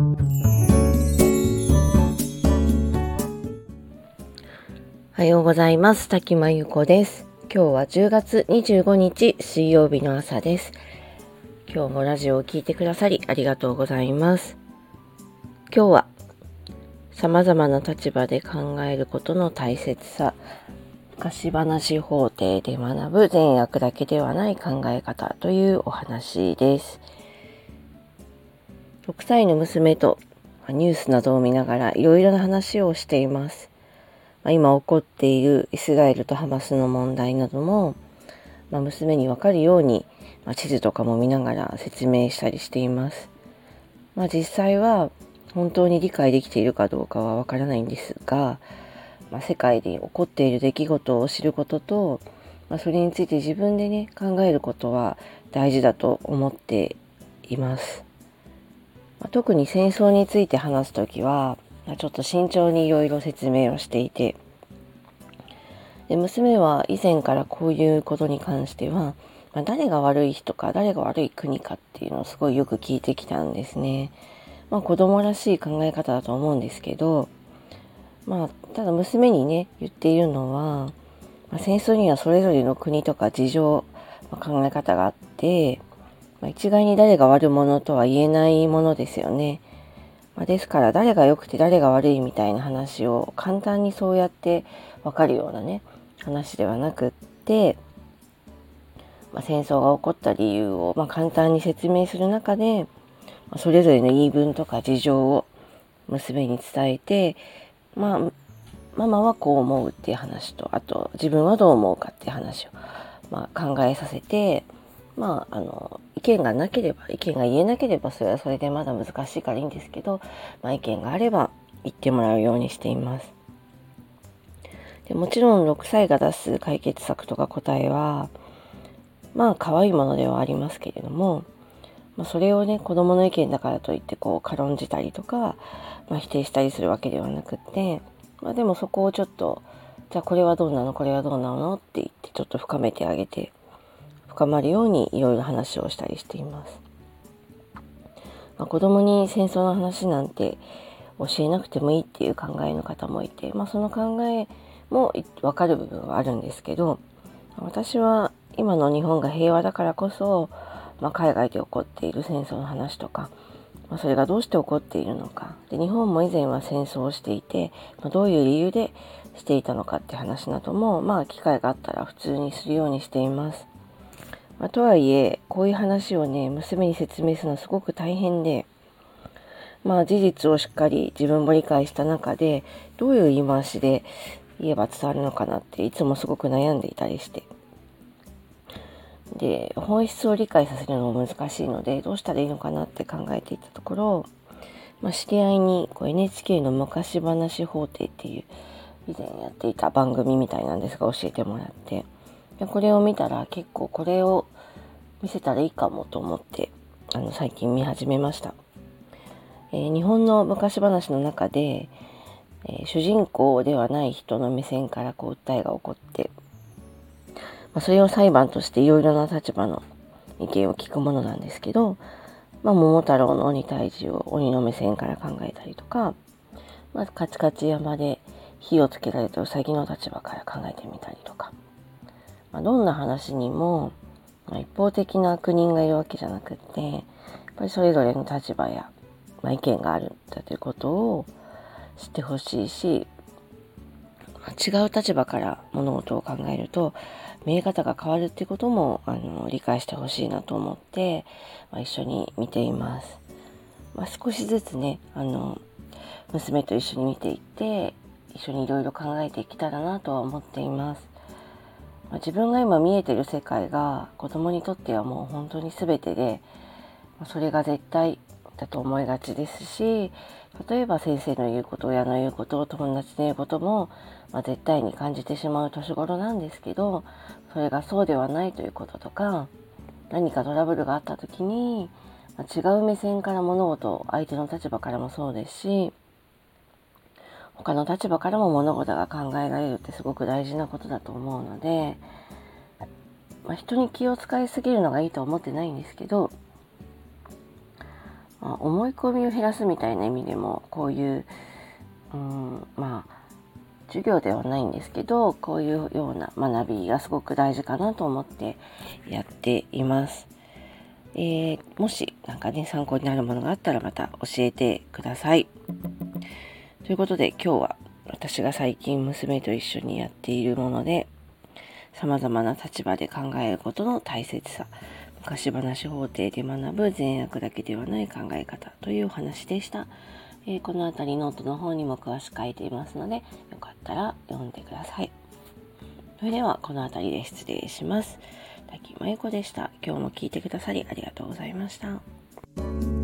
おはようございます。滝真由子です。今日は10月25日水曜日の朝です。今日もラジオを聴いてくださりありがとうございます。今日は様々な立場で考えることの大切さ、昔話法廷で学ぶ善悪だけではない考え方というお話です。6歳の娘とニュースなどを見ながらいろいろな話をしています。ま今起こっているイスラエルとハマスの問題なども、まあ、娘にわかるように、まあ、地図とかも見ながら説明したりしています。まあ、実際は本当に理解できているかどうかはわからないんですが、まあ、世界で起こっている出来事を知ることと、ま、それについて自分でね考えることは大事だと思っています。まあ、特に戦争について話す時はちょっと慎重にいろいろ説明をしていてで娘は以前からこういうことに関しては、まあ、誰が悪い人か誰が悪い国かっていうのをすごいよく聞いてきたんですね。まあ子供らしい考え方だと思うんですけどまあただ娘にね言っているのは、まあ、戦争にはそれぞれの国とか事情、まあ、考え方があって、まあ、一概に誰が悪者とは言えないものですよね。まあ、ですから誰が良くて誰が悪いみたいな話を簡単にそうやって分かるようなね話ではなくって、まあ、戦争が起こった理由を、ま、簡単に説明する中で、ま、それぞれの言い分とか事情を娘に伝えて、まあ、ママはこう思うっていう話とあと自分はどう思うかっていう話を、ま、考えさせてまああの意見がなければ意見が言えなければそれはそれでまだ難しいからいいんですけど、まあ、意見があれば言ってもらうようにしています。でもちろん6歳が出す解決策とか答えはまあ可愛いものではありますけれども、まあ、それをね子供の意見だからといってこう軽んじたりとか、まあ、否定したりするわけではなくって、まあ、でもそこをちょっとじゃあこれはどうなの？これはどうなの？って言ってちょっと深めてあげて深まるようにいろいろ話をしたりしています。まあ、子供に戦争の話なんて教えなくてもいいっていう考えの方もいて、まあ、その考えも分かる部分はあるんですけど私は今の日本が平和だからこそ、まあ、海外で起こっている戦争の話とか、まあ、それがどうして起こっているのかで日本も以前は戦争をしていて、まあ、どういう理由でしていたのかって話などもまあ機会があったら普通にするようにしています。まあ、とはいえ、こういう話をね、娘に説明するのはすごく大変で、まあ事実をしっかり自分も理解した中で、どういう言い回しで言えば伝わるのかなっていつもすごく悩んでいたりして。で、本質を理解させるのも難しいので、どうしたらいいのかなって考えていたところ、まあ、知り合いにこう NHK の昔話法廷っていう以前やっていた番組みたいなんですが教えてもらって、でこれを見たら結構これを見せたらいいかもと思ってあの最近見始めました、えー、日本の昔話の中で、えー、主人公ではない人の目線からこう訴えが起こって、まあ、それを裁判としていろいろな立場の意見を聞くものなんですけど、まあ、桃太郎の鬼退治を鬼の目線から考えたりとか、まあ、カチカチ山で火をつけられたウサギの立場から考えてみたりとか、まあ、どんな話にも、まあ、一方的な悪人がいるわけじゃなくってやっぱりそれぞれの立場や、まあ、意見があるんだということを知ってほしいし、まあ、違う立場から物事を考えると見え方が変わるっていうこともあの理解してほしいなと思って、まあ、一緒に見ています。まあ、少しずつねあの娘と一緒に見ていって一緒にいろいろ考えていけたらなとは思っています。ま、自分が今見えてる世界が子供にとってはもう本当に全てでそれが絶対だと思いがちですし例えば先生の言うこと親の言うこと友達の言うことも、まあ、絶対に感じてしまう年頃なんですけどそれがそうではないということとか何かトラブルがあった時に、まあ、違う目線から物事相手の立場からもそうですし他の立場からも物事が考えられるってすごく大事なことだと思うので、まあ、人に気を使いすぎるのがいいと思ってないんですけど、まあ、思い込みを減らすみたいな意味でもこういう、うん、まあ授業ではないんですけどこういうような学びがすごく大事かなと思ってやっています。えー、もし何かね参考になるものがあったらまた教えてください。ということで今日は私が最近娘と一緒にやっているもので様々な立場で考えることの大切さ昔話法廷で学ぶ善悪だけではない考え方というお話でした。えー、この辺りノートの方にも詳しく書いていますのでよかったら読んでください。それではこの辺りで失礼します。滝真由子でした。今日も聞いてくださりありがとうございました。